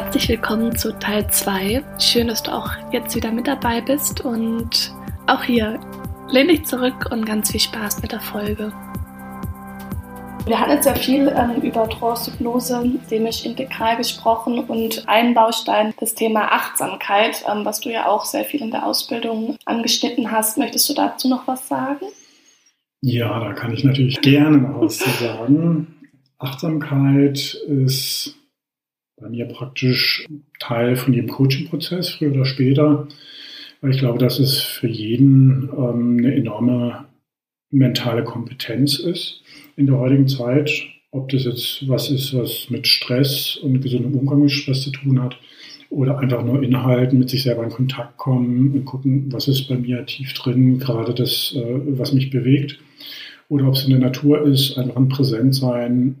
Herzlich willkommen zu Teil 2. Schön, dass du auch jetzt wieder mit dabei bist und auch hier lehn dich zurück und ganz viel Spaß mit der Folge. Wir hatten jetzt ja viel ähm, über Trance-Hypnose, systemisch integral gesprochen und ein Baustein das Thema Achtsamkeit, ähm, was du ja auch sehr viel in der Ausbildung angeschnitten hast. Möchtest du dazu noch was sagen? Ja, da kann ich natürlich gerne was zu sagen. Achtsamkeit ist bei mir praktisch Teil von jedem Coaching-Prozess, früher oder später. Weil ich glaube, dass es für jeden ähm, eine enorme mentale Kompetenz ist in der heutigen Zeit. Ob das jetzt was ist, was mit Stress und gesundem Umgang mit Stress zu tun hat oder einfach nur inhalten, mit sich selber in Kontakt kommen und gucken, was ist bei mir tief drin, gerade das, äh, was mich bewegt. Oder ob es in der Natur ist, einfach ein Präsentsein,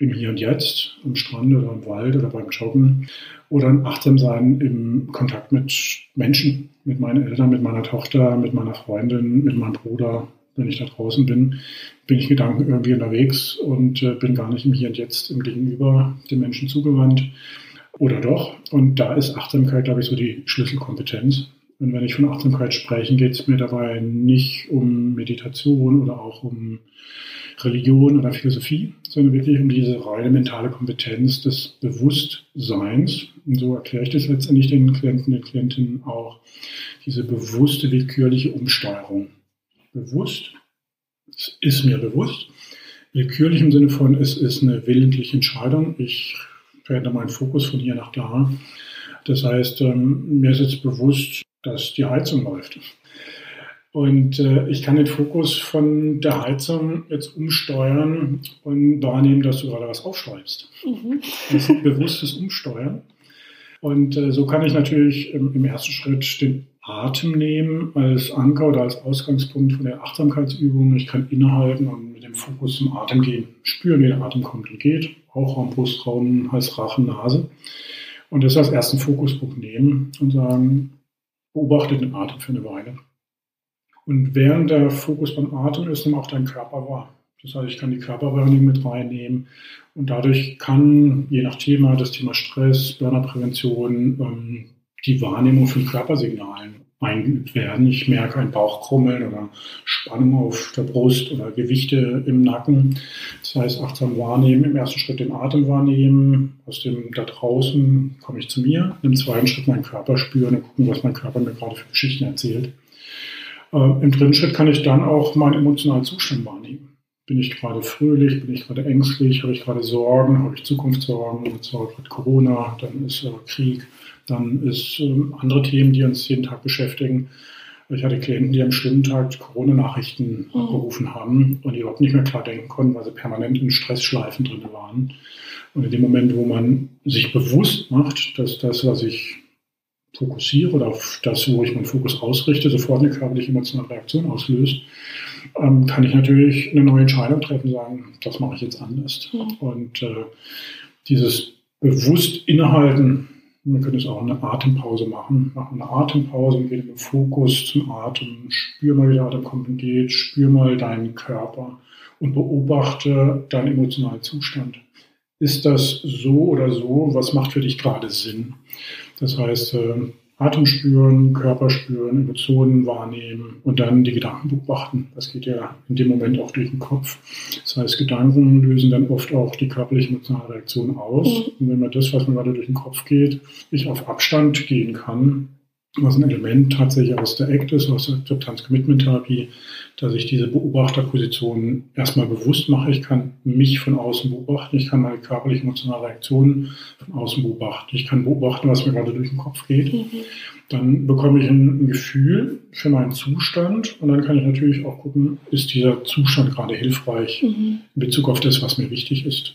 im Hier und Jetzt, am Strand oder im Wald oder beim Joggen oder ein Achtsamsein im Kontakt mit Menschen, mit meinen Eltern, mit meiner Tochter, mit meiner Freundin, mit meinem Bruder. Wenn ich da draußen bin, bin ich Gedanken irgendwie unterwegs und äh, bin gar nicht im Hier und Jetzt im Gegenüber den Menschen zugewandt. Oder doch. Und da ist Achtsamkeit, glaube ich, so die Schlüsselkompetenz. Und wenn ich von Achtsamkeit spreche, geht es mir dabei nicht um Meditation oder auch um Religion oder Philosophie, sondern wirklich um diese reine mentale Kompetenz des Bewusstseins. Und so erkläre ich das letztendlich den Klienten, den Klientinnen auch. Diese bewusste, willkürliche Umsteuerung. Bewusst, es ist mir bewusst. Willkürlich im Sinne von, es ist eine willentliche Entscheidung. Ich verändere meinen Fokus von hier nach da. Das heißt, ähm, mir ist jetzt bewusst, dass die Heizung läuft. Und äh, ich kann den Fokus von der Heizung jetzt umsteuern und wahrnehmen, dass du gerade was aufschreibst. Mhm. Das ist ein bewusstes Umsteuern. Und äh, so kann ich natürlich im, im, ersten Schritt den Atem nehmen als Anker oder als Ausgangspunkt von der Achtsamkeitsübung. Ich kann innehalten und mit dem Fokus zum Atem gehen, spüren, wie der Atem kommt und geht. Auch Raum, Brustraum, Hals, Rachen, Nase. Und das als ersten Fokuspunkt nehmen und sagen, beobachte den Atem für eine Weile. Und während der Fokus beim Atem ist, dann auch dein Körper wahr. Das heißt, ich kann die Körperwahrnehmung mit reinnehmen und dadurch kann, je nach Thema, das Thema Stress, Burnerprävention, ähm, die Wahrnehmung von Körpersignalen eingeübt werden. Ich merke ein Bauchkrummeln oder Spannung auf der Brust oder Gewichte im Nacken. Das heißt, achtsam wahrnehmen, im ersten Schritt den Atem wahrnehmen, aus dem da draußen komme ich zu mir, im zweiten Schritt meinen Körper spüren und gucken, was mein Körper mir gerade für Geschichten erzählt. Äh, Im dritten Schritt kann ich dann auch meinen emotionalen Zustand wahrnehmen. Bin ich gerade fröhlich, bin ich gerade ängstlich, habe ich gerade Sorgen, habe ich Zukunftssorgen, jetzt war gerade Corona, dann ist äh, Krieg, dann ist äh, andere Themen, die uns jeden Tag beschäftigen. Ich hatte Klienten, die am Stundentag Corona-Nachrichten mhm. abgerufen haben und die überhaupt nicht mehr klar denken konnten, weil sie permanent in Stressschleifen drin waren. Und in dem Moment, wo man sich bewusst macht, dass das, was ich fokussiere oder auf das, wo ich meinen Fokus ausrichte, sofort eine körperliche emotionale Reaktion auslöst, ähm, kann ich natürlich eine neue Entscheidung treffen, sagen, das mache ich jetzt anders. Mhm. Und äh, dieses bewusst innehalten, man könnte es auch eine Atempause machen, machen eine Atempause und geht mit Fokus zum Atem, spür mal, wie der Atem kommt und geht, spür mal deinen Körper und beobachte deinen emotionalen Zustand. Ist das so oder so? Was macht für dich gerade Sinn? Das heißt, äh, Atem spüren, Körper spüren, Emotionen wahrnehmen und dann die Gedanken beobachten. Das geht ja in dem Moment auch durch den Kopf. Das heißt, Gedanken lösen dann oft auch die körperliche emotionale Reaktion aus. Mhm. Und wenn man das, was mir gerade durch den Kopf geht, ich auf Abstand gehen kann, was ein Element tatsächlich aus der ACT ist, aus der Akzeptanz-Commitment-Therapie, dass ich diese Beobachterposition erstmal bewusst mache. Ich kann mich von außen beobachten, ich kann meine körperliche emotionale Reaktionen von außen beobachten, ich kann beobachten, was mir gerade durch den Kopf geht. Mhm. Dann bekomme ich ein, Gefühl für meinen Zustand und dann kann ich natürlich auch gucken, ist dieser Zustand gerade hilfreich mhm. in Bezug auf das, was mir wichtig ist.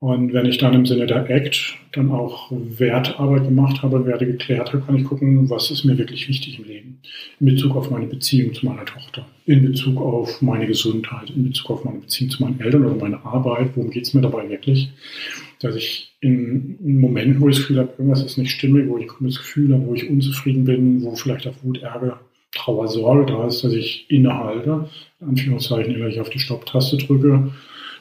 Und wenn ich dann im Sinne der ACT dann auch Wertarbeit gemacht habe, Werte geklärt habe, kann ich gucken, was ist mir wirklich wichtig im Leben. In Bezug auf meine Beziehung zu meiner Tochter, in Bezug auf meine Gesundheit, in Bezug auf meine Beziehung zu meinen Eltern oder meine Arbeit, worum geht es mir dabei wirklich? Dass ich in, in Momenten, wo ich das Gefühl habe, irgendwas ist nicht stimmig, wo ich das Gefühl habe, wo ich unzufrieden bin, wo vielleicht auch Wut, Ärger, Trauer, Sorge da ist, dass ich innehalte, in Anführungszeichen, indem ich auf die Stopptaste drücke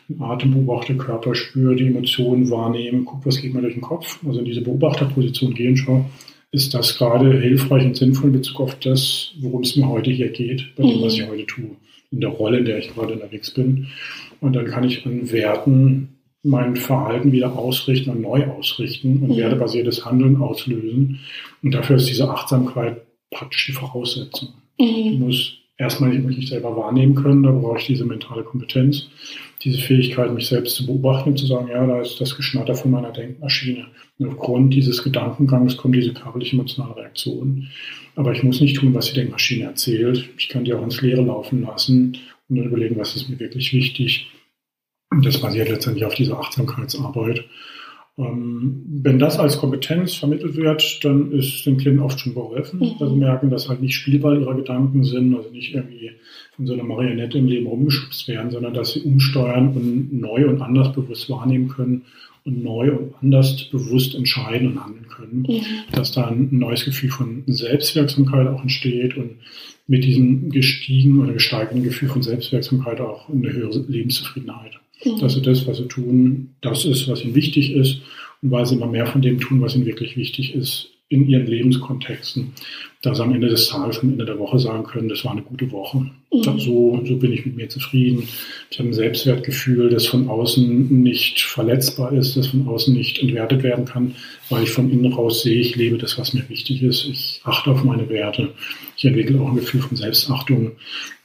den Atem beobachte, Körper spüre, die Emotionen wahrnehme, gucke, was geht mir durch den Kopf, also in diese Beobachterposition gehen schaue, ist das gerade hilfreich und sinnvoll in Bezug auf das, worum es mir heute hier geht, bei dem, was ich heute tue, in der Rolle, in der ich gerade unterwegs bin. Und dann kann ich an Werten mein Verhalten wieder ausrichten und neu ausrichten und mhm. wertebasiertes Handeln auslösen. Und dafür ist diese Achtsamkeit praktisch die Voraussetzung. Mhm. Ich muss erstmal mich selber wahrnehmen können, da brauche ich diese mentale Kompetenz, diese Fähigkeit, mich selbst zu beobachten und zu sagen, ja, da ist das Geschnatter von meiner Denkmaschine. Und aufgrund dieses Gedankengangs kommt diese körperlich-emotionale Reaktion. Aber ich muss nicht tun, was die Denkmaschine erzählt. Ich kann die auch ins Leere laufen lassen und dann überlegen, was ist mir wirklich wichtig. Und das basiert letztendlich auf dieser Achtsamkeitsarbeit. Ähm, wenn das als Kompetenz vermittelt wird, dann ist den Klienten oft schon geholfen, mhm. weil sie merken, dass halt nicht Spielball ihrer Gedanken sind, also nicht irgendwie von so einer Marionette im Leben rumgeschubst werden, sondern dass sie umsteuern und neu und anders bewusst wahrnehmen können und neu und anders bewusst entscheiden und handeln können. Mhm. Dass da ein neues Gefühl von Selbstwirksamkeit auch entsteht und mit diesem gestiegenen oder gesteigerten Gefühl von Selbstwirksamkeit auch eine höhere Lebenszufriedenheit. Dass sie das, was sie tun, das ist, was ihnen wichtig ist und weil sie immer mehr von dem tun, was ihnen wirklich wichtig ist, in ihren Lebenskontexten, dass sie am Ende des Tages, am Ende der Woche sagen können, das war eine gute Woche. Mhm. So, so bin ich mit mir zufrieden. Ich habe ein Selbstwertgefühl, das von außen nicht verletzbar ist, das von außen nicht entwertet werden kann, weil ich von innen raus sehe, ich lebe das, was mir wichtig ist. Ich achte auf meine Werte. Ich entwickle auch ein Gefühl von Selbstachtung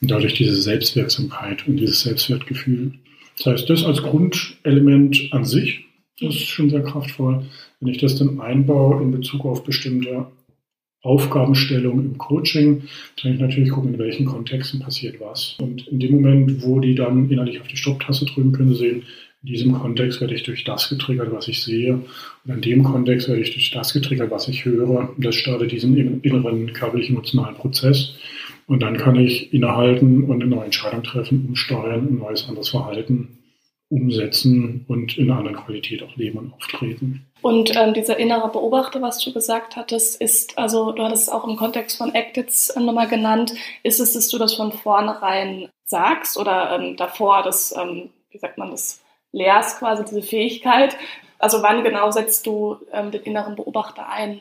und dadurch diese Selbstwirksamkeit und dieses Selbstwertgefühl. Das heißt, das als Grundelement an sich, ist schon sehr kraftvoll. Wenn ich das dann einbaue in Bezug auf bestimmte Aufgabenstellungen im Coaching, kann ich natürlich gucken, in welchen Kontexten passiert was. Und in dem Moment, wo die dann innerlich auf die Stopptaste drücken, können sehen, in diesem Kontext werde ich durch das getriggert, was ich sehe. Und in dem Kontext werde ich durch das getriggert, was ich höre. Und das startet diesen inneren körperlich-emotionalen Prozess. Und dann kann ich innehalten und eine neue Entscheidung treffen, umsteuern, ein neues anderes Verhalten umsetzen und in einer anderen Qualität auch leben und auftreten. Und ähm, dieser innere Beobachter, was du gesagt hattest, ist, also du hattest es auch im Kontext von Actits äh, nochmal genannt, ist es, dass du das von vornherein sagst oder ähm, davor das, ähm, wie sagt man das, lehrst quasi diese Fähigkeit. Also wann genau setzt du ähm, den inneren Beobachter ein?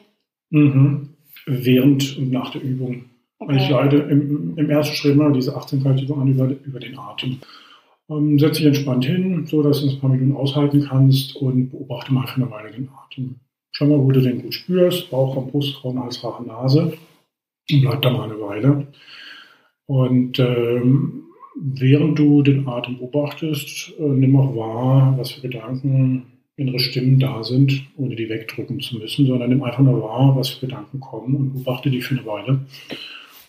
Mhm. Während und nach der Übung. Okay. Ich leite im, im ersten Schritt mal diese Achtsamkeitsübung an über, über den Atem. Ähm, setz dich entspannt hin, so dass du es ein paar Minuten aushalten kannst und beobachte mal für eine Weile den Atem. Schau mal, wo du den gut spürst, Bauchraum, Brustraum, Hals, Rachen, Nase und bleib da mal eine Weile. Und ähm, während du den Atem beobachtest, äh, nimm auch wahr, was für Gedanken, innere Stimmen da sind, ohne die wegdrücken zu müssen, sondern nimm einfach nur wahr, was für Gedanken kommen und beobachte die für eine Weile.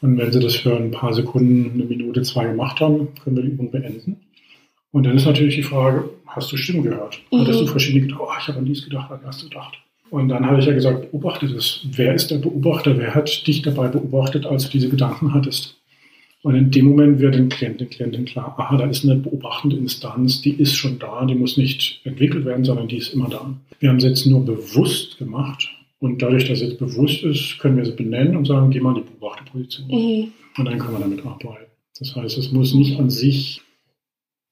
Und wenn sie das für ein paar Sekunden, eine Minute, zwei gemacht haben, können wir die Übung beenden. Und dann ist natürlich die Frage, hast du Stimmen gehört? Mhm. Hattest du verschiedene gedacht, oh, ich habe an dies gedacht, an das gedacht. Und dann habe ich ja gesagt, beobachte das. Wer ist der Beobachter? Wer hat dich dabei beobachtet, als du diese Gedanken hattest? Und in dem Moment wird den Klienten, Klientin klar, aha, da ist eine beobachtende Instanz, die ist schon da, die muss nicht entwickelt werden, sondern die ist immer da. Wir haben es jetzt nur bewusst gemacht. Und dadurch, dass es jetzt bewusst ist, können wir sie benennen und sagen, geh mal in die Beobachterposition. Mhm. Und dann kann man damit arbeiten. Das heißt, es muss nicht an sich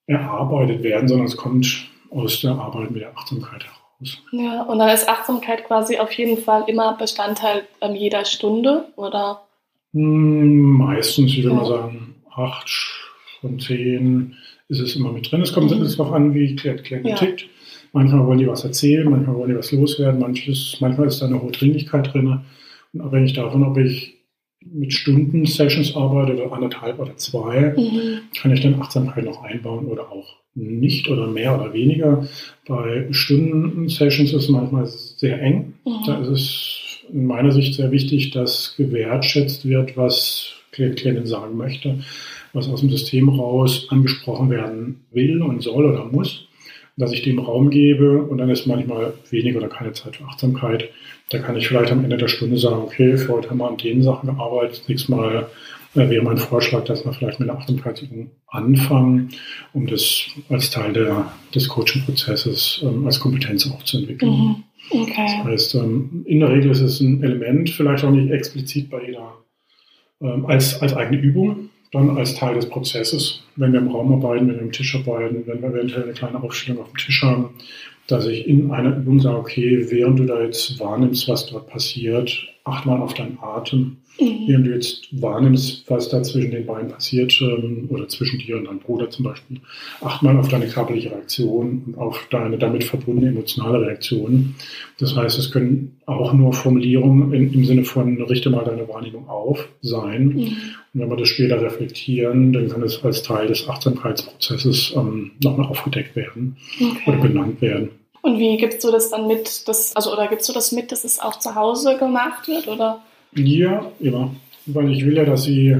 erarbeitet werden, sondern es kommt aus der Arbeit mit der Achtsamkeit heraus. Ja, und dann ist Achtsamkeit quasi auf jeden Fall immer Bestandteil ähm, jeder Stunde, oder? Hm, meistens, ich würde ja. mal sagen, acht von zehn ist es immer mit drin. Es kommt mhm. darauf an, wie der Klient ja. tickt. Manchmal wollen die was erzählen, manchmal wollen die was loswerden, manches, manchmal ist da eine hohe Dringlichkeit drin. Und abhängig davon, ob ich mit Stunden-Sessions arbeite oder anderthalb oder zwei, mhm. kann ich dann Achtsamkeit noch einbauen oder auch nicht oder mehr oder weniger. Bei Stunden-Sessions ist es manchmal sehr eng. Mhm. Da ist es in meiner Sicht sehr wichtig, dass gewertschätzt wird, was Klient, Klientin sagen möchte, was aus dem System raus angesprochen werden will und soll oder muss dass ich dem Raum gebe und dann ist manchmal wenig oder keine Zeit für Achtsamkeit. Da kann ich vielleicht am Ende der Stunde sagen, okay, für heute haben wir an den Sachen gearbeitet. Nächstes Mal äh, wäre mein Vorschlag, dass wir vielleicht mit einer Achtsamkeitsübung anfangen, um das als Teil der, des Coaching-Prozesses ähm, als Kompetenz auch zu entwickeln. Mhm. Okay. Das heißt, ähm, in der Regel ist es ein Element, vielleicht auch nicht explizit bei jeder ähm, als, als eigene Übung, dann als Teil des Prozesses, wenn wir im Raum arbeiten, wenn wir am Tisch arbeiten, wenn wir eventuell eine kleine Aufstellung auf dem Tisch haben, dass ich in einer Übung sage, okay, während du da jetzt wahrnimmst, was dort passiert, acht mal auf deinen Atem, mhm. während du jetzt wahrnimmst, was da zwischen den Beinen passiert ähm, oder zwischen dir und deinem Bruder zum Beispiel, acht mal auf deine körperliche Reaktion und auf deine damit verbundene emotionale Reaktion. Das heißt, es können auch nur Formulierungen in, im Sinne von richte mal deine Wahrnehmung auf sein. Mhm. Und wenn wir das später reflektieren, dann kann es als Teil des Achtsamkeitsprozesses ähm, nochmal aufgedeckt werden okay. oder benannt werden. Und wie gibst du das dann mit, dass, also oder gibst du das mit, dass es auch zu Hause gemacht wird? Oder? Ja, immer. Weil ich will ja, dass sie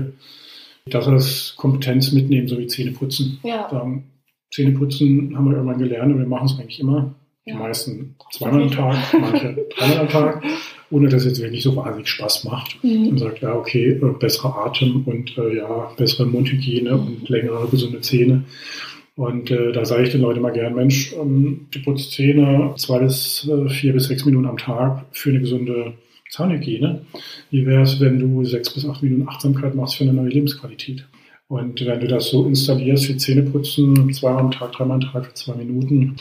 das als Kompetenz mitnehmen, so wie Zähneputzen. Ja. Dann, Zähneputzen haben wir irgendwann gelernt und wir machen es eigentlich immer. Die meisten zweimal am Tag, manche dreimal am Tag, ohne dass es jetzt wirklich so wahnsinnig Spaß macht. Mhm. Und sagt, ja, okay, äh, besserer Atem und äh, ja, bessere Mundhygiene mhm. und längere gesunde Zähne. Und äh, da sage ich den Leuten mal gern, Mensch, ähm, du putzt Zähne zwei bis äh, vier bis sechs Minuten am Tag für eine gesunde Zahnhygiene. Wie wäre es, wenn du sechs bis acht Minuten Achtsamkeit machst für eine neue Lebensqualität? Und wenn du das so installierst wie Zähneputzen, zweimal am Tag, dreimal am Tag für zwei Minuten,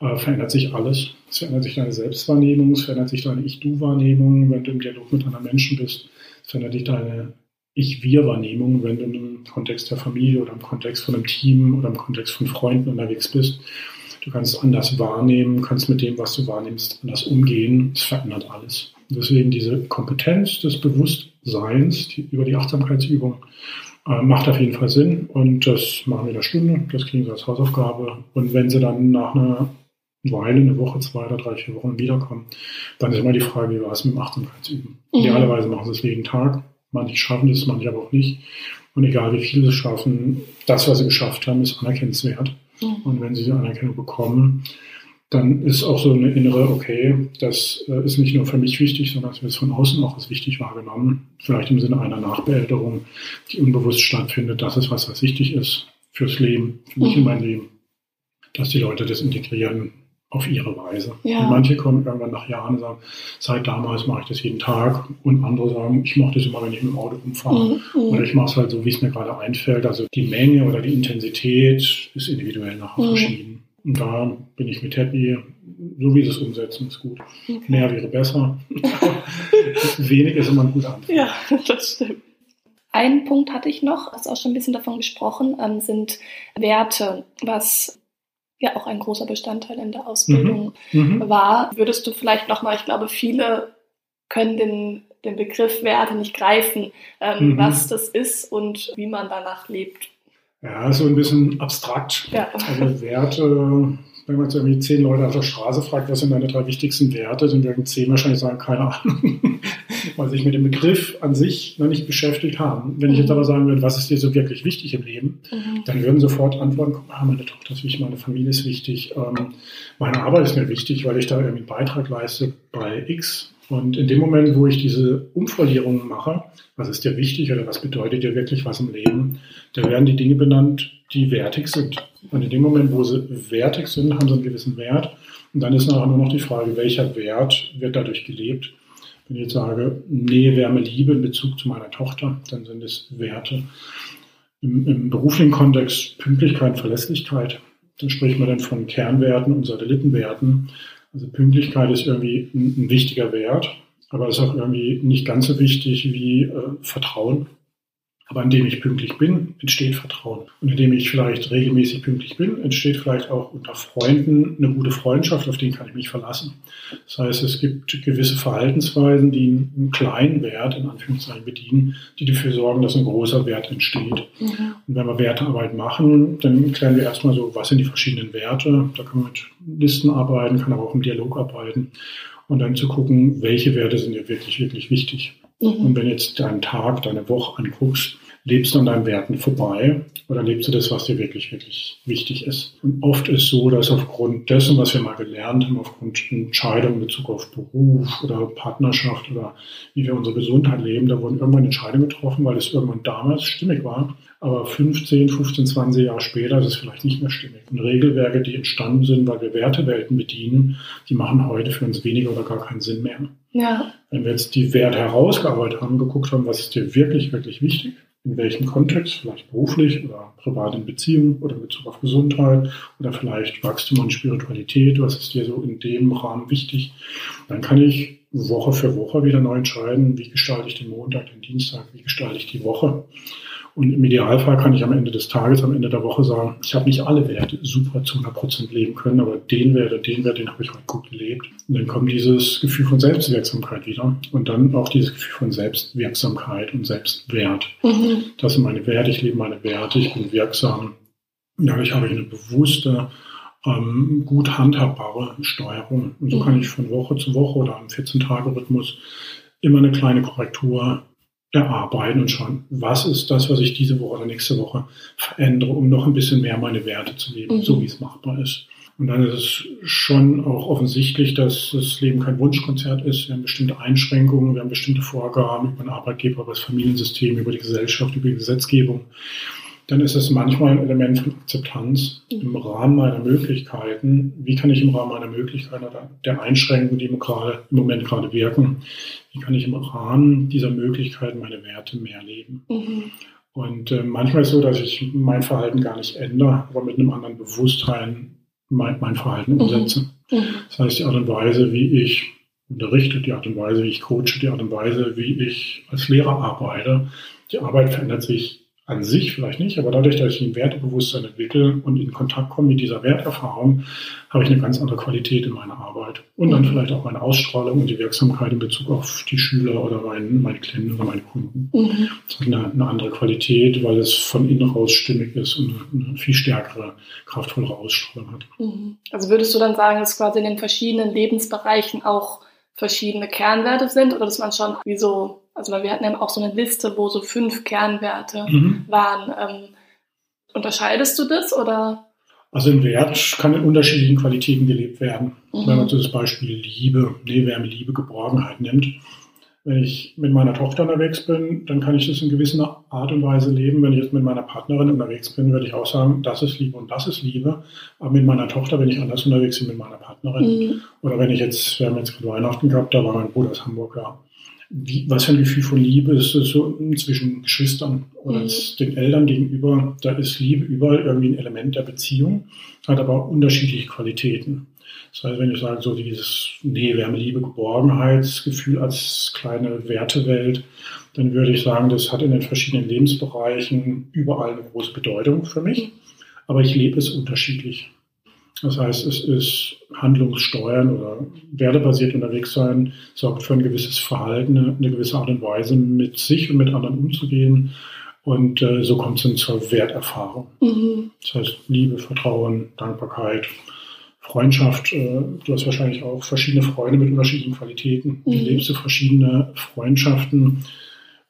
äh, verändert sich alles. Es verändert sich deine Selbstwahrnehmung, es verändert sich deine Ich-Du-Wahrnehmung, wenn du im Dialog mit anderen Menschen bist. Es verändert sich deine ich-Wir-Wahrnehmung, wenn du im Kontext der Familie oder im Kontext von einem Team oder im Kontext von Freunden unterwegs bist. Du kannst anders wahrnehmen, kannst mit dem, was du wahrnimmst, anders umgehen. Es verändert alles. Deswegen diese Kompetenz des Bewusstseins die, über die Achtsamkeitsübung äh, macht auf jeden Fall Sinn. Und das machen wir in der Stunde. Das kriegen sie als Hausaufgabe. Und wenn sie dann nach einer Weile, eine Woche, zwei oder drei, vier Wochen wiederkommen, dann ist immer die Frage, wie war es mit dem Achtsamkeitsüben? Mhm. Idealerweise machen sie es jeden Tag. Manche schaffen es, manche aber auch nicht. Und egal wie viele sie schaffen, das, was sie geschafft haben, ist anerkennenswert. Mhm. Und wenn sie die Anerkennung bekommen, dann ist auch so eine innere, okay, das äh, ist nicht nur für mich wichtig, sondern es wird von außen auch als wichtig wahrgenommen. Vielleicht im Sinne einer Nachbeälterung, die unbewusst stattfindet. Das ist was, was wichtig ist fürs Leben, für mich mhm. in mein Leben. Dass die Leute das integrieren auf ihre Weise. Ja. Und manche kommen irgendwann nach Jahren und sagen, seit damals mache ich das jeden Tag. Und andere sagen, ich mache das immer, wenn ich mit dem Auto umfahre. Mhm. mhm. Oder ich mache es halt so, wie es mir gerade einfällt. Also die Menge oder die Intensität ist individuell nachher mhm. verschieden. Und da bin ich mit happy. So wie sie es umsetzen, ist gut. Okay. Mehr wäre besser. Wenig ist immer ein guter Anfang. Ja, das stimmt. Ein Punkt hatte ich noch, hast auch schon ein bisschen davon gesprochen, ähm, sind Werte, was ja auch ein großer Bestandteil in der Ausbildung mhm. Mhm. war. Würdest du vielleicht nochmal, ich glaube, viele können den, den Begriff Werte nicht greifen, ähm, mhm. was das ist und wie man danach lebt. Ja, so ein bisschen abstrakt. Ja. Also Werte, wenn man jetzt irgendwie zehn Leute auf der Straße fragt, was sind deine drei wichtigsten Werte, dann werden zehn wahrscheinlich sagen, keine Ahnung, weil sich mit dem Begriff an sich noch nicht beschäftigt haben. Wenn ich jetzt aber sagen würde, was ist dir so wirklich wichtig im Leben, mhm. dann würden sofort antworten, mal, meine Tochter ist wichtig, meine Familie ist wichtig, ähm, meine Arbeit ist mir wichtig, weil ich da irgendwie einen Beitrag leiste bei X. Und in dem Moment, wo ich diese Umformulierungen mache, was ist dir wichtig oder was bedeutet dir wirklich was im Leben, da werden die Dinge benannt, die wertig sind. Und in dem Moment, wo sie wertig sind, haben sie einen gewissen Wert. Und dann ist nachher nur noch die Frage, welcher Wert wird dadurch gelebt. Wenn ich jetzt sage, Nähe, Wärme, Liebe in Bezug zu meiner Tochter, dann sind es Werte. Im, im beruflichen Kontext Pünktlichkeit, Verlässlichkeit. Dann spricht man dann von Kernwerten und Satellitenwerten. Also Pünktlichkeit ist irgendwie ein, ein wichtiger Wert, aber ist auch irgendwie nicht ganz so wichtig wie äh, Vertrauen. Aber indem ich pünktlich bin, entsteht Vertrauen. Und indem ich vielleicht regelmäßig pünktlich bin, entsteht vielleicht auch unter Freunden eine gute Freundschaft, auf den kann ich mich verlassen. Das heißt, es gibt gewisse Verhaltensweisen, die einen kleinen Wert in Anführungszeichen bedienen, die dafür sorgen, dass ein großer Wert entsteht. Mhm. Und wenn wir Wertearbeit machen, dann klären wir erstmal so, was sind die verschiedenen Werte. Da kann man mit Listen arbeiten, kann aber auch im Dialog arbeiten. Und dann zu gucken, welche Werte sind dir wirklich, wirklich wichtig. Mhm. Und wenn jetzt deinen Tag, deine Woche anguckst, lebst du an deinen Werten vorbei oder lebst du das, was dir wirklich, wirklich wichtig ist? Und oft ist so, dass aufgrund dessen, was wir mal gelernt haben, aufgrund Entscheidungen in Bezug auf Beruf oder Partnerschaft oder wie wir unsere Gesundheit leben, da wurden irgendwann Entscheidungen getroffen, weil es irgendwann damals stimmig war. Aber 15, 15, 20 Jahre später ist es vielleicht nicht mehr stimmig. Und Regelwerke, die entstanden sind, weil wir Wertewelten bedienen, die machen heute für uns weniger oder gar keinen Sinn mehr. Ja. Wenn wir jetzt die Werte herausgearbeitet haben, geguckt haben, was ist dir wirklich, wirklich wichtig, in welchem Kontext, vielleicht beruflich oder privat in Beziehung oder in Bezug auf Gesundheit oder vielleicht Wachstum und Spiritualität, was ist dir so in dem Rahmen wichtig, dann kann ich Woche für Woche wieder neu entscheiden, wie gestalte ich den Montag, den Dienstag, wie gestalte ich die Woche. Und im Idealfall kann ich am Ende des Tages, am Ende der Woche sagen, ich habe nicht alle Werte super zu 100 Prozent leben können, aber den Wert und den Wert, den habe ich heute gut gelebt. Und dann kommt dieses Gefühl von Selbstwirksamkeit wieder und dann auch dieses Gefühl von Selbstwirksamkeit und Selbstwert. Mhm. Das sind meine Werte, ich lebe meine Werte, ich bin wirksam. Dadurch habe ich eine bewusste, ähm, gut handhabbare Steuerung. Und so mhm. kann ich von Woche zu Woche oder am 14-Tage-Rhythmus immer eine kleine Korrektur erarbeiten und schauen, was ist das, was ich diese Woche oder nächste Woche verändere, um noch ein bisschen mehr meine Werte zu leben, mhm. so wie es machbar ist. Und dann ist es schon auch offensichtlich, dass das Leben kein Wunschkonzert ist. Wir haben bestimmte Einschränkungen, wir haben bestimmte Vorgaben über den Arbeitgeber, über das Familiensystem, über die Gesellschaft, über die Gesetzgebung dann ist es manchmal ein Element von Akzeptanz im Rahmen meiner Möglichkeiten. Wie kann ich im Rahmen meiner Möglichkeiten oder der Einschränkungen, die gerade, im Moment gerade wirken, wie kann ich im Rahmen dieser Möglichkeiten meine Werte mehr leben? Mhm. Und äh, manchmal ist es so, dass ich mein Verhalten gar nicht ändere, aber mit einem anderen Bewusstsein mein, mein Verhalten mhm. umsetze. Mhm. Das heißt, die Art und Weise, wie ich unterrichte, die Art und Weise, wie ich coache, die Art und Weise, wie ich als Lehrer arbeite, die Arbeit verändert sich an sich vielleicht nicht, aber dadurch, dass ich ein Wertebewusstsein entwickle und in Kontakt komme mit dieser Werterfahrung, habe ich eine ganz andere Qualität in meiner Arbeit. Und dann vielleicht auch meine Ausstrahlung und die Wirksamkeit in Bezug auf die Schüler oder mein, meine Klienten oder meine Kunden. Mhm. Das hat eine, eine, andere Qualität, weil es von innen raus stimmig ist und eine viel stärkere, kraftvollere Ausstrahlung hat. Mhm. Also würdest du dann sagen, dass quasi in den verschiedenen Lebensbereichen auch verschiedene Kernwerte sind oder dass man schon wie so also wir hatten ja auch so eine Liste, wo so fünf Kernwerte mhm. waren. Ähm, unterscheidest du das oder? Also ein Wert kann in unterschiedlichen Qualitäten gelebt werden. Mhm. Wenn man so das Beispiel Liebe, nee, Wärme, Liebe, Geborgenheit nimmt. Wenn ich mit meiner Tochter unterwegs bin, dann kann ich das in gewisser Art und Weise leben. Wenn ich jetzt mit meiner Partnerin unterwegs bin, würde ich auch sagen, das ist Liebe und das ist Liebe. Aber mit meiner Tochter bin ich anders unterwegs als mit meiner Partnerin. Mhm. Oder wenn ich jetzt, wir haben jetzt gerade Weihnachten gehabt, da war mein Bruder aus Hamburg, ja wie, was für ein Gefühl von Liebe ist das so zwischen Geschwistern oder mhm. den Eltern gegenüber? Da ist Liebe überall irgendwie ein Element der Beziehung, hat aber unterschiedliche Qualitäten. Das heißt, wenn ich sage, so dieses Nähe, Wärme, Liebe, Geborgenheitsgefühl als kleine Wertewelt, dann würde ich sagen, das hat in den verschiedenen Lebensbereichen überall eine große Bedeutung für mich. Aber ich lebe es unterschiedlich. Das heißt, es ist Handlungssteuern oder wertebasiert unterwegs sein, sorgt für ein gewisses Verhalten, eine gewisse Art und Weise, mit sich und mit anderen umzugehen. Und äh, so kommt es dann zur Werterfahrung. Mhm. Das heißt, Liebe, Vertrauen, Dankbarkeit, Freundschaft. Äh, du hast wahrscheinlich auch verschiedene Freunde mit unterschiedlichen Qualitäten. Mhm. Wie lebst du verschiedene Freundschaften?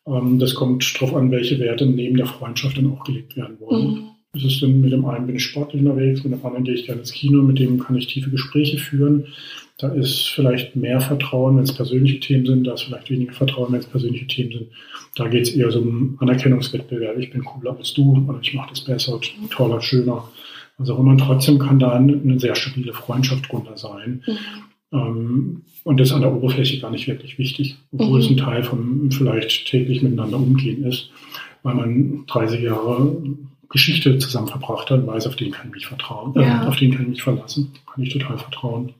Ähm, das kommt darauf an, welche Werte neben der Freundschaft dann auch gelebt werden wollen. Mhm. Das ist dann mit dem einen bin ich sportlich unterwegs, mit dem anderen gehe ich gerne ins Kino, mit dem kann ich tiefe Gespräche führen. Da ist vielleicht mehr Vertrauen, wenn es persönliche Themen sind, da ist vielleicht weniger Vertrauen, wenn es persönliche Themen sind. Da geht es eher so um Anerkennungswettbewerb. Ich bin cooler als du oder ich mache das besser, toller, schöner. Also immer. trotzdem kann da eine, sehr stabile Freundschaft drunter sein. Mhm. Ähm, und das ist an der Oberfläche gar nicht wirklich wichtig, obwohl mhm. es ein Teil vom vielleicht täglich miteinander umgehen ist, weil man 30 Jahre Geschichte zusammen verbracht hat, weiß, auf den kann ich mich vertrauen, äh, ja. auf den kann ich mich verlassen, kann ich total vertrauen.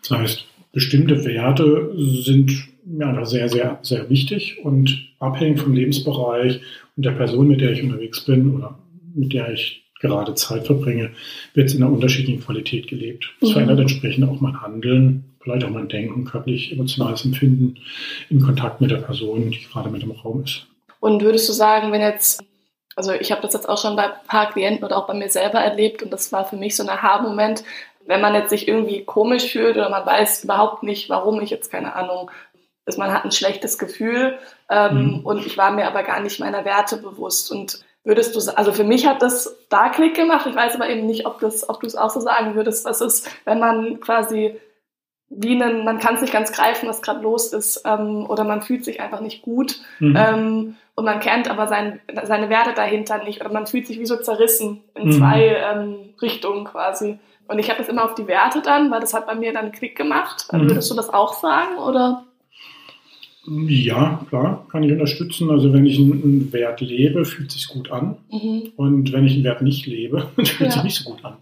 Das heißt, bestimmte Werte sind mir einfach sehr, sehr, sehr wichtig und abhängig vom Lebensbereich und der Person, mit der ich unterwegs bin oder mit der ich gerade Zeit verbringe, wird es in einer unterschiedlichen Qualität gelebt. Das mhm. verändert entsprechend auch mein Handeln, vielleicht auch mein Denken, körperlich, emotionales Empfinden in Kontakt mit der Person, die gerade mit im Raum ist. Und würdest du sagen, wenn jetzt also ich habe das jetzt auch schon bei ein paar Klienten oder auch bei mir selber erlebt und das war für mich so ein Aha-Moment, wenn man jetzt sich irgendwie komisch fühlt oder man weiß überhaupt nicht, warum ich jetzt keine Ahnung, ist man hat ein schlechtes Gefühl ähm, mhm. und ich war mir aber gar nicht meiner Werte bewusst und würdest du, also für mich hat das da Klick gemacht, ich weiß aber eben nicht, ob, das, ob du es auch so sagen würdest, was ist, wenn man quasi wie einen, man kann es nicht ganz greifen, was gerade los ist, ähm, oder man fühlt sich einfach nicht gut mhm. ähm, und man kennt aber sein, seine Werte dahinter nicht oder man fühlt sich wie so zerrissen in mhm. zwei ähm, Richtungen quasi. Und ich habe das immer auf die Werte dann, weil das hat bei mir dann einen Klick gemacht. Mhm. Würdest du das auch sagen oder? Ja, klar, kann ich unterstützen. Also wenn ich einen Wert lebe, fühlt es sich gut an. Mhm. Und wenn ich einen Wert nicht lebe, fühlt es ja. sich nicht so gut an.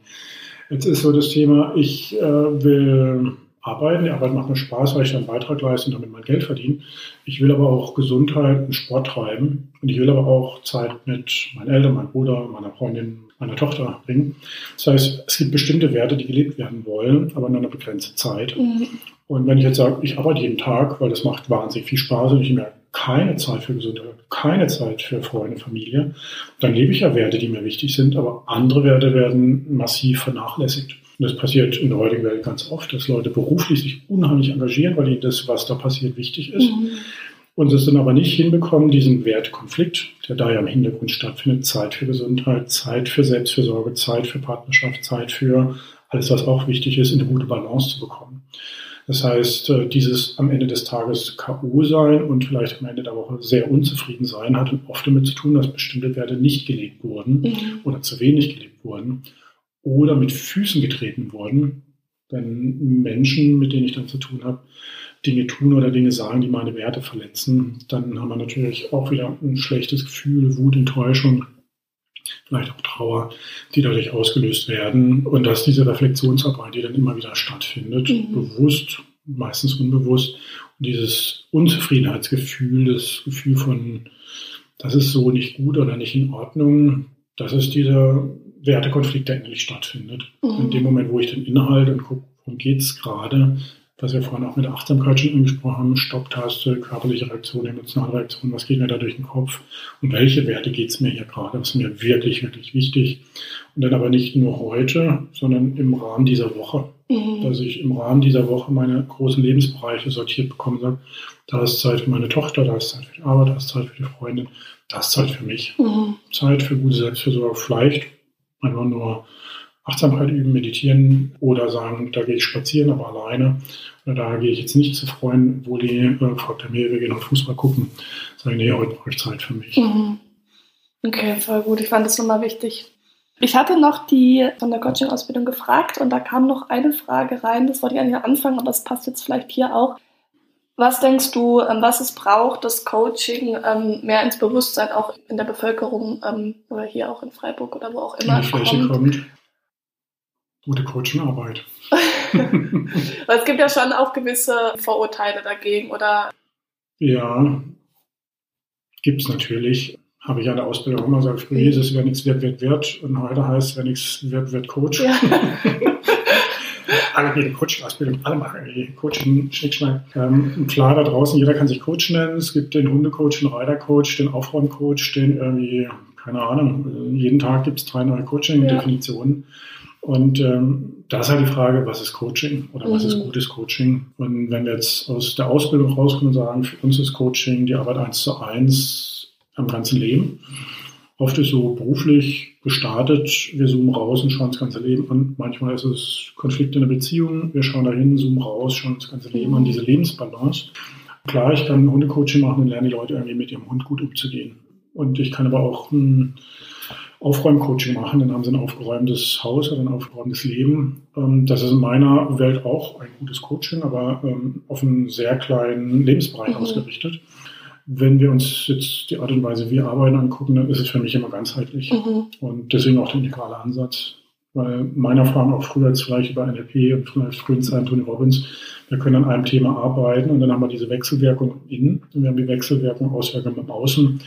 Jetzt ist so das Thema, ich äh, will arbeiten. Die Arbeit macht mir Spaß, weil ich dann einen Beitrag leiste und damit mein Geld verdiene. Ich will aber auch Gesundheit und Sport treiben. Und ich will aber auch Zeit mit meinen Eltern, meinem Bruder, meiner Freundin, meiner Tochter bringen. Das heißt, es gibt bestimmte Werte, die gelebt werden wollen, aber nur eine begrenzte Zeit. Mhm. Und wenn ich jetzt sage, ich arbeite jeden Tag, weil das macht wahnsinnig viel Spaß und ich habe keine Zeit für Gesundheit, keine Zeit für Freunde, Familie, dann lebe ich ja Werte, die mir wichtig sind, aber andere Werte werden massiv vernachlässigt. Und das passiert in der heutigen Welt ganz oft, dass Leute beruflich sich unheimlich engagieren, weil ihnen das, was da passiert, wichtig ist. Mhm. Und es dann aber nicht hinbekommen, diesen Wertkonflikt, der da ja im Hintergrund stattfindet, Zeit für Gesundheit, Zeit für Selbstfürsorge, Zeit für Partnerschaft, Zeit für alles, was auch wichtig ist, in eine gute Balance zu bekommen. Das heißt, äh, dieses am Ende des Tages K.O. sein und vielleicht am Ende der Woche sehr unzufrieden sein, hat oft damit zu tun, dass bestimmte Werte nicht gelebt wurden mhm. oder zu wenig gelebt wurden oder mit Füßen getreten wurden, wenn Menschen, mit denen ich dann zu tun habe, Dinge tun oder Dinge sagen, die meine Werte verletzen, dann haben wir natürlich auch wieder ein schlechtes Gefühl, Wut, Enttäuschung, vielleicht auch Trauer, die dadurch ausgelöst werden. Und dass diese Reflexionsarbeit, die dann immer wieder stattfindet, mhm. bewusst, meistens unbewusst, und dieses Unzufriedenheitsgefühl, das Gefühl von, das ist so nicht gut oder nicht in Ordnung, das ist dieser Wertekonflikt, der endlich stattfindet. Mhm. In dem Moment, wo ich den Inhalt und gucke, worum geht es gerade, was wir vorhin auch mit Achtsamkeit schon angesprochen haben, Stopptaste, körperliche Reaktion, emotionale Reaktion, was geht mir da durch den Kopf und welche Werte geht es mir hier gerade, was ist mir wirklich, wirklich wichtig. Und dann aber nicht nur heute, sondern im Rahmen dieser Woche. Mhm. Dass ich im Rahmen dieser Woche meine großen Lebensbereiche sortiert bekomme, sage, da ist Zeit für meine Tochter, da ist Zeit für die Arbeit, da ist Zeit für die Freundin, da ist Zeit für mich. Mhm. Zeit für gute Selbstversorgung, vielleicht einfach nur Achtsamkeit üben, meditieren oder sagen, da gehe ich spazieren, aber alleine. Oder da gehe ich jetzt nicht zu Freunden, wo die äh, fragt er mir, wir gehen auf Fußball gucken. Sagen, nee, heute brauche ich Zeit für mich. Mhm. Okay, voll gut. Ich fand das nochmal wichtig. Ich hatte noch die von der Coaching-Ausbildung gefragt und da kam noch eine Frage rein, das wollte ich eigentlich anfangen und das passt jetzt vielleicht hier auch. Was denkst du, ähm, was es braucht, das Coaching ähm, mehr ins Bewusstsein auch in der Bevölkerung ähm, oder hier auch in Freiburg oder wo auch immer in die Fläche kommt? kommt gute Coachingarbeit. es gibt ja schon auch gewisse Vorurteile dagegen, oder? Ja, gibt es natürlich. Habe ich ja in der Ausbildung immer gesagt, früher hieß es, wer nichts wird, wird, wird. Und heute heißt, wer nichts wird, wird Coach. Ja. alle gehen Coaching-Ausbildung, alle machen Coaching, Schnickschnack. Ähm, klar, da draußen, jeder kann sich Coach nennen. Es gibt den Hundecoach, den Reitercoach, den Aufräumcoach, den irgendwie, keine Ahnung, jeden Tag gibt es drei neue Coaching-Definitionen. Ja. Und ähm, da ist halt die Frage, was ist Coaching oder was mhm. ist gutes Coaching? Und wenn wir jetzt aus der Ausbildung rauskommen und sagen, für uns ist Coaching die Arbeit eins zu eins am ganzen Leben. Oft ist so beruflich gestartet, wir zoomen raus und schauen das ganze Leben an. Manchmal ist es Konflikt in der Beziehung, wir schauen dahin, zoomen raus, schauen das ganze Leben an, diese Lebensbalance. Klar, ich kann Hundecoaching machen und lerne die Leute irgendwie mit ihrem Hund gut umzugehen. Und ich kann aber auch ein Aufräumcoaching machen, dann haben sie ein aufgeräumtes Haus oder ein aufgeräumtes Leben. Ähm, das ist in meiner Welt auch ein gutes Coaching, aber ähm, auf einen sehr kleinen Lebensbereich mhm. ausgerichtet. Wenn wir uns jetzt die Art und Weise, wie wir arbeiten, angucken, dann ist es für mich immer ganzheitlich. Mhm. Und deswegen auch der integrale Ansatz. Weil meine Erfahrung auch früher als vielleicht über NLP und vielleicht frühen Zeit Tony Robbins, wir können an einem Thema arbeiten und dann haben wir diese Wechselwirkung innen und wir haben die Wechselwirkung Auswirkungen im Außen.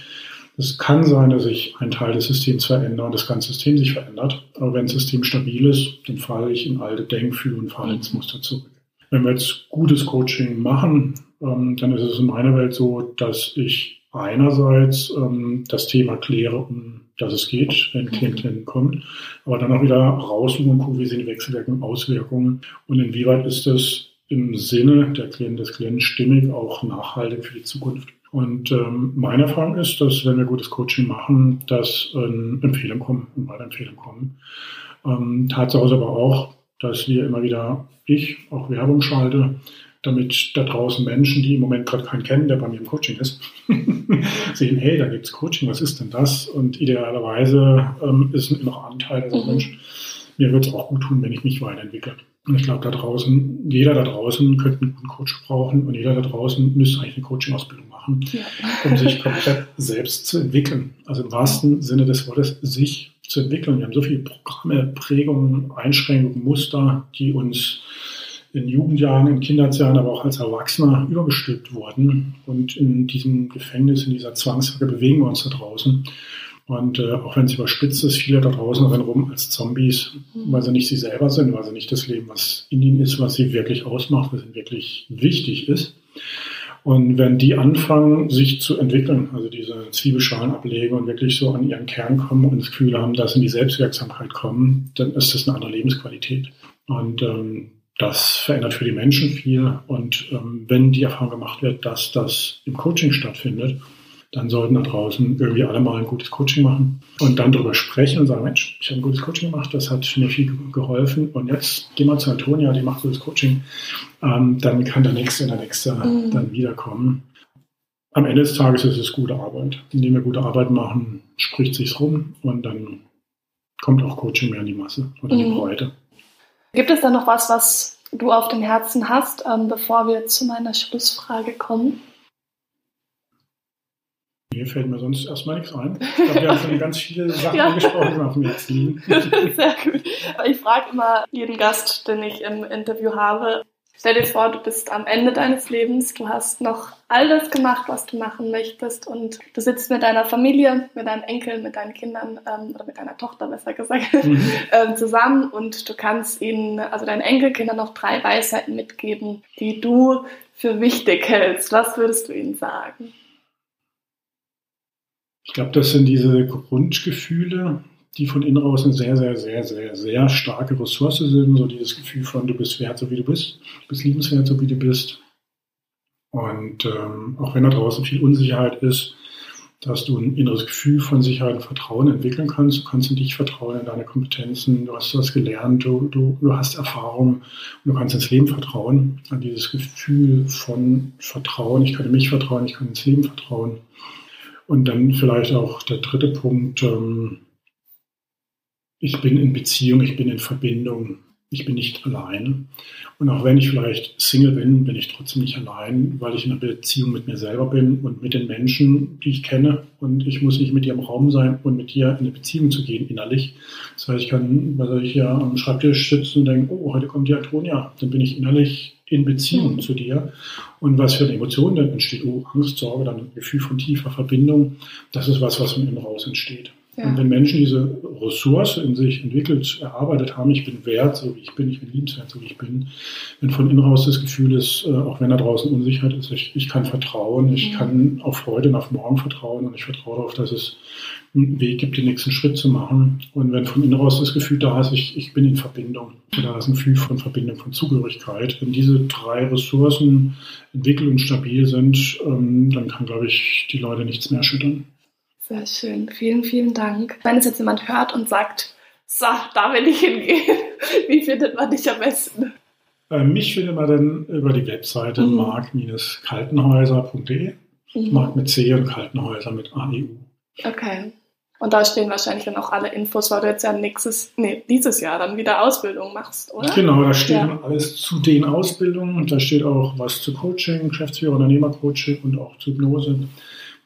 Es kann sein, dass sich ein Teil des Systems verändert und das ganze System sich verändert. Aber wenn das System stabil ist, dann falle ich in alte Denk-, Fühl- und Verhaltensmuster zurück. Wenn wir jetzt gutes Coaching machen, ähm, dann ist es in meiner Welt so, dass ich einerseits ähm, das Thema kläre, um das es geht, wenn ein Klient kommt, aber dann auch wieder raussuchen und gucken, wie sind die Wechselwirkungen, Auswirkungen und inwieweit ist das im Sinne der Klienten, des Klienten stimmig, auch nachhaltig für die Zukunft. Und ähm, meine Erfahrung ist, dass wenn wir gutes Coaching machen, dass ähm, Empfehlungen kommen und weitere Empfehlungen kommen. Ähm, Tatsache ist aber auch, dass wir immer wieder, ich auch Werbung schalte, damit da draußen Menschen, die im Moment gerade keinen kennen, der bei mir im Coaching ist, sehen, hey, da gibt's Coaching, was ist denn das? Und idealerweise ähm, ist ein innerer Anteil, also mhm. Mensch, mir wird es auch gut tun, wenn ich mich weiterentwickle. Und ich glaube, da draußen, jeder da draußen könnte einen guten Coach brauchen und jeder da draußen müsste eigentlich eine Coaching-Ausbildung machen, ja. um sich komplett selbst zu entwickeln. Also im wahrsten Sinne des Wortes, sich zu entwickeln. Wir haben so viele Programme, Prägungen, Einschränkungen, Muster, die uns in Jugendjahren, in Kinderjahren, aber auch als Erwachsener übergestülpt wurden. Und in diesem Gefängnis, in dieser Zwangsjacke bewegen wir uns da draußen. Und äh, auch wenn es überspitzt ist, viele da draußen rennen rum als Zombies, weil sie nicht sie selber sind, weil sie nicht das Leben, was in ihnen ist, was sie wirklich ausmacht, was ihnen wirklich wichtig ist. Und wenn die anfangen, sich zu entwickeln, also diese Zwiebelschalen ablegen und wirklich so an ihren Kern kommen und das Gefühl haben, dass sie in die Selbstwirksamkeit kommen, dann ist das eine andere Lebensqualität. Und ähm, das verändert für die Menschen viel. Und ähm, wenn die Erfahrung gemacht wird, dass das im Coaching stattfindet, dann sollten da draußen irgendwie alle mal ein gutes Coaching machen und dann darüber sprechen und sagen, Mensch, ich habe ein gutes Coaching gemacht, das hat mir viel geholfen und jetzt geh mal zu Antonia, die macht gutes Coaching. Ähm, dann kann der Nächste und der Nächste mhm. dann wiederkommen. Am Ende des Tages ist es gute Arbeit. Indem wir gute Arbeit machen, spricht sich's rum und dann kommt auch Coaching mehr in die Masse oder in die mhm. Breite. Gibt es da noch was, was du auf dem Herzen hast, ähm, bevor wir zu meiner Schlussfrage kommen? Mir fällt mir sonst erstmal nichts ein. Ich glaube, wir haben schon ganz viele Sachen ja. angesprochen, die auf dem Herzen liegen. Sehr gut. Ich frage immer jeden Gast, den ich im Interview habe, Stell dir vor, du bist am Ende deines Lebens, du hast noch alles gemacht, was du machen möchtest und du sitzt mit deiner Familie, mit deinen Enkeln, mit deinen Kindern ähm, oder mit deiner Tochter besser gesagt mhm. ähm, zusammen und du kannst ihnen, also deinen Enkelkindern noch drei Weisheiten mitgeben, die du für wichtig hältst. Was würdest du ihnen sagen? Ich glaube, das sind diese Grundgefühle, die von innen raus eine sehr, sehr, sehr, sehr, sehr starke Ressource sind. So dieses Gefühl von, du bist wert, so wie du bist. Du bist liebenswert, so wie du bist. Und ähm, auch wenn da draußen viel Unsicherheit ist, dass du ein inneres Gefühl von Sicherheit und Vertrauen entwickeln kannst. Du kannst in dich vertrauen, in deine Kompetenzen. Du hast was gelernt, du, du, du hast Erfahrung und du kannst ins Leben vertrauen. An dieses Gefühl von Vertrauen. Ich kann in mich vertrauen, ich kann ins Leben vertrauen. Und dann vielleicht auch der dritte Punkt, ähm, ich bin in Beziehung, ich bin in Verbindung, ich bin nicht allein. Und auch wenn ich vielleicht Single bin, bin ich trotzdem nicht allein, weil ich in einer Beziehung mit mir selber bin und mit den Menschen, die ich kenne. Und ich muss nicht mit dir im Raum sein und mit dir in eine Beziehung zu gehen, innerlich. Das heißt, ich kann, soll ich ja am Schreibtisch sitzen und denken, oh, heute kommt die Antonia. Dann bin ich innerlich in Beziehung mhm. zu dir. Und was für eine Emotion dann entsteht, oh, Angst, Sorge, dann ein Gefühl von tiefer Verbindung, das ist was, was von innen raus entsteht. Ja. Und wenn Menschen diese Ressource in sich entwickelt, erarbeitet haben, ich bin wert, so wie ich bin, ich bin liebenswert, so wie ich bin, wenn von innen raus das Gefühl ist, äh, auch wenn da draußen Unsicherheit ist, ich, ich kann vertrauen, ich ja. kann auf heute und auf morgen vertrauen und ich vertraue darauf, dass es einen Weg gibt, den nächsten Schritt zu machen. Und wenn von innen raus das Gefühl da ist, ich, ich bin in Verbindung, da ist ein Gefühl von Verbindung, von Zugehörigkeit. Wenn diese drei Ressourcen entwickelt und stabil sind, ähm, dann kann, glaube ich, die Leute nichts mehr erschüttern. Sehr schön. Vielen, vielen Dank. Wenn es jetzt jemand hört und sagt, so, da will ich hingehen, wie findet man dich am besten? Äh, mich findet man dann über die Webseite mhm. mark-kaltenhäuser.de. Mhm. Mark mit C und Kaltenhäuser mit AEU. Okay. Und da stehen wahrscheinlich dann auch alle Infos, weil du jetzt ja nächstes, nee, dieses Jahr dann wieder Ausbildung machst, oder? Genau, da steht ja. alles zu den Ausbildungen. Da steht auch was zu Coaching, Geschäftsführer, Unternehmercoaching und auch zu Hypnose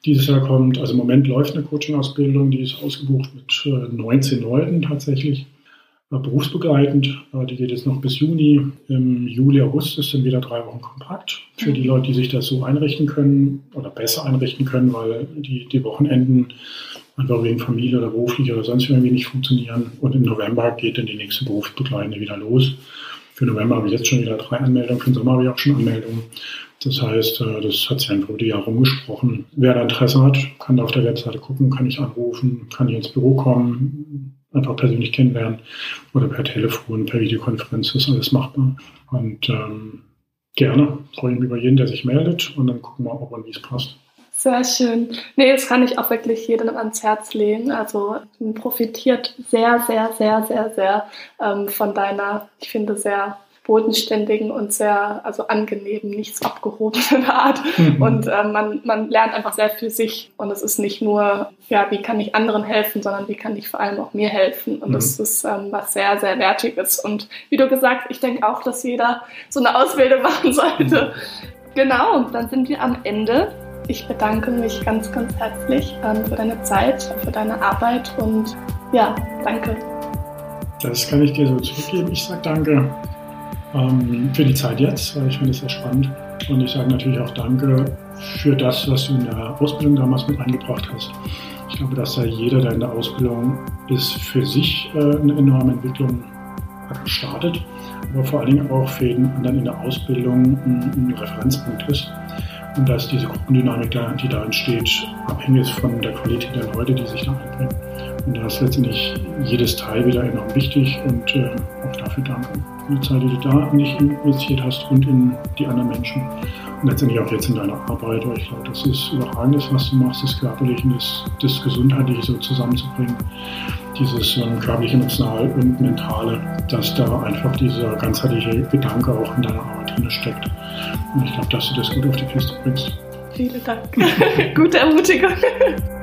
dieses Jahr kommt. Also im Moment läuft eine Coaching-Ausbildung, die ist ausgebucht mit 19 äh, Leuten tatsächlich, äh, berufsbegleitend. Äh, die geht jetzt noch bis Juni. Im Juli, August ist dann wieder drei Wochen kompakt für die Leute, die sich das so einrichten können oder besser einrichten können, weil die, die Wochenenden einfach wegen Familie oder beruflich oder sonst irgendwie nicht funktionieren. Und im November geht dann die nächste Berufsbegleitende wieder los. Für November habe ich jetzt schon wieder drei Anmeldungen, für den Sommer habe ich auch schon Anmeldungen. Das heißt, äh, das hat sich einfach über die Jahre rumgesprochen. Wer da Interesse hat, kann da auf der Webseite gucken, kann ich anrufen, kann ich ins Büro kommen, einfach persönlich kennenlernen oder per Telefon, per Videokonferenz, das ist alles machbar. Und ähm, gerne freue ich mich über jeden, der sich meldet und dann gucken wir, ob und wie es passt. Sehr schön. Nee, das kann ich auch wirklich jedem ans Herz legen. Also man profitiert sehr, sehr, sehr, sehr, sehr ähm, von deiner, ich finde, sehr bodenständigen und sehr also angenehmen, nichts abgehobenen Art. Mhm. Und äh, man, man lernt einfach sehr für sich. Und es ist nicht nur, ja, wie kann ich anderen helfen, sondern wie kann ich vor allem auch mir helfen. Und mhm. das ist ähm, was sehr, sehr Wertiges. Und wie du gesagt, ich denke auch, dass jeder so eine Ausbildung machen sollte. Mhm. Genau, dann sind wir am Ende. Ich bedanke mich ganz, ganz herzlich ähm, für deine Zeit, für deine Arbeit und ja, danke. Das kann ich dir so zurückgeben. Ich sage danke ähm, für die Zeit jetzt, weil ich finde es sehr spannend. Und ich sage natürlich auch Danke für das, was du in der Ausbildung damals mit eingebracht hast. Ich glaube, dass da jeder, der in der Ausbildung ist, für sich äh, eine enorme Entwicklung startet, aber vor allen Dingen auch für jeden anderen in der Ausbildung ein, ein Referenzpunkt ist. Und dass diese Gruppendynamik, die da entsteht, abhängig ist von der Qualität der Leute, die sich da einbringen. Und da ist letztendlich jedes Teil wieder enorm wichtig und äh, auch dafür danke. Die Zeit, die du da in dich investiert hast und in die anderen Menschen. Und letztendlich auch jetzt in deiner Arbeit, weil ich glaube, das ist überragendes, was du machst, das Körperliche und das, das Gesundheitliche so zusammenzubringen. Dieses ähm, körperliche, emotional und mentale, dass da einfach dieser ganzheitliche Gedanke auch in deiner Arbeit drin steckt. Und ich glaube, dass du das gut auf die Piste bringst. Vielen Dank. Gute Ermutigung.